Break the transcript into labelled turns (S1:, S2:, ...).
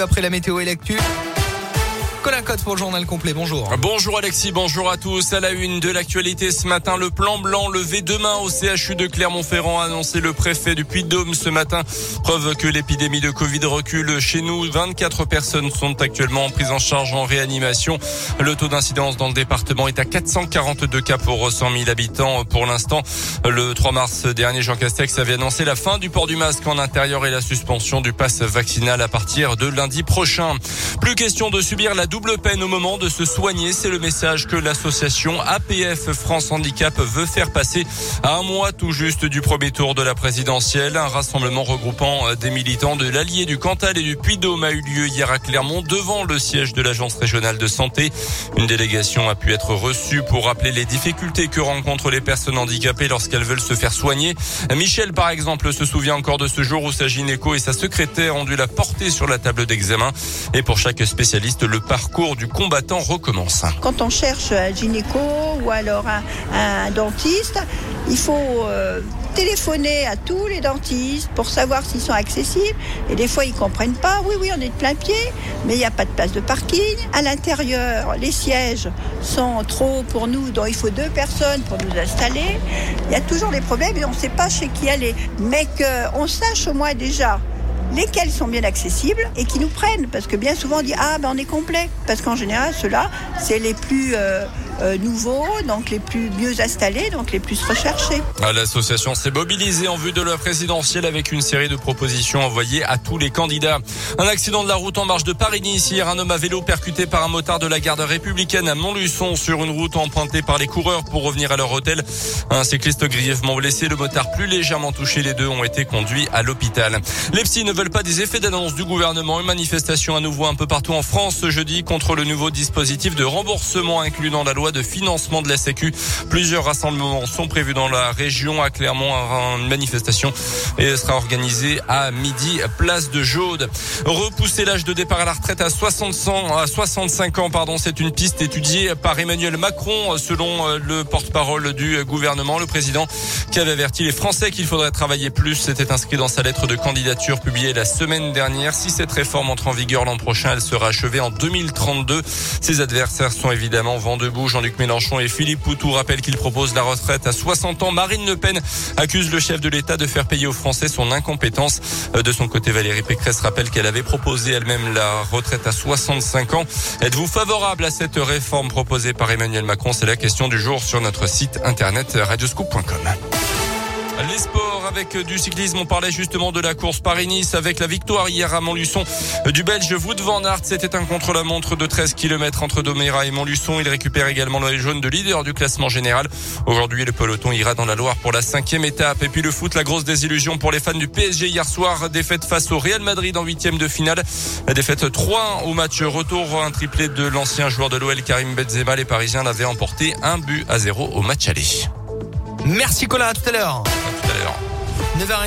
S1: après la météo et. Colin Cotte pour le journal complet. Bonjour.
S2: Bonjour Alexis, bonjour à tous. À la une de l'actualité ce matin, le plan blanc levé demain au CHU de Clermont-Ferrand annoncé le préfet du Puy-de-Dôme ce matin. Preuve que l'épidémie de Covid recule chez nous. 24 personnes sont actuellement en prise en charge en réanimation. Le taux d'incidence dans le département est à 442 cas pour 100 000 habitants pour l'instant. Le 3 mars dernier, Jean Castex avait annoncé la fin du port du masque en intérieur et la suspension du pass vaccinal à partir de lundi prochain. Plus question de subir la double peine au moment de se soigner. C'est le message que l'association APF France Handicap veut faire passer à un mois tout juste du premier tour de la présidentielle. Un rassemblement regroupant des militants de l'Allier du Cantal et du Puy-Dôme a eu lieu hier à Clermont devant le siège de l'Agence régionale de santé. Une délégation a pu être reçue pour rappeler les difficultés que rencontrent les personnes handicapées lorsqu'elles veulent se faire soigner. Michel, par exemple, se souvient encore de ce jour où sa gynéco et sa secrétaire ont dû la porter sur la table d'examen. Et pour chaque spécialiste, le parcours du combattant recommence.
S3: Quand on cherche un gynéco ou alors un, dentiste, il faut euh, téléphoner à tous les dentistes pour savoir s'ils sont accessibles. Et des fois, ils comprennent pas. Oui, oui, on est de plein pied, mais il n'y a pas de place de parking. À l'intérieur, les sièges sont trop pour nous, donc il faut deux personnes pour nous installer. Il y a toujours des problèmes et on ne sait pas chez qui aller. Mais qu'on sache au moins déjà lesquels sont bien accessibles et qui nous prennent. Parce que bien souvent on dit ah ben on est complet. Parce qu'en général ceux-là c'est les plus euh, nouveaux, donc les plus mieux installés, donc les plus recherchés.
S2: L'association s'est mobilisée en vue de la présidentielle avec une série de propositions envoyées à tous les candidats. Un accident de la route en marche de Paris-Nice hier, un homme à vélo percuté par un motard de la garde républicaine à Montluçon sur une route empruntée par les coureurs pour revenir à leur hôtel. Un cycliste grièvement blessé, le motard plus légèrement touché, les deux ont été conduits à l'hôpital. Les psys ne veulent pas des effets d'annonce du gouvernement. Une manifestation à nouveau un peu partout en France ce jeudi contre le nouveau dispositif de remboursement inclus dans la loi de financement de la Sécu. Plusieurs rassemblements sont prévus dans la région. À Clermont, une manifestation sera organisée à midi, place de Jaude. Repousser l'âge de départ à la retraite à 60 à 65 ans, pardon, c'est une piste étudiée par Emmanuel Macron, selon euh, le porte-parole du gouvernement, le président qui avait averti les Français qu'il faudrait travailler plus. C'était inscrit dans sa lettre de candidature publiée la semaine dernière. Si cette réforme entre en vigueur l'an prochain, elle sera achevée en 2032. Ses adversaires sont évidemment vent debout. Jean-Luc Mélenchon et Philippe Poutou rappellent qu'il propose la retraite à 60 ans. Marine Le Pen accuse le chef de l'État de faire payer aux Français son incompétence. Euh, de son côté, Valérie Pécresse rappelle qu'elle avait proposé elle-même la retraite à 65 ans. Êtes-vous favorable à cette réforme proposée par Emmanuel Macron? C'est la question du jour sur notre site internet radioscoop.com. Les sports avec du cyclisme, on parlait justement de la course Paris-Nice avec la victoire hier à Montluçon du Belge Wout van Aert. C'était un contre-la-montre de 13 km entre Doméra et Montluçon. Il récupère également le jaune de leader du classement général. Aujourd'hui, le peloton ira dans la Loire pour la cinquième étape. Et puis le foot, la grosse désillusion pour les fans du PSG hier soir. Défaite face au Real Madrid en huitième de finale. La défaite 3 au match retour. Un triplé de l'ancien joueur de l'OL Karim Benzema. Les Parisiens l'avaient emporté un but à zéro au match aller.
S1: Merci Colin, à tout à l'heure. 9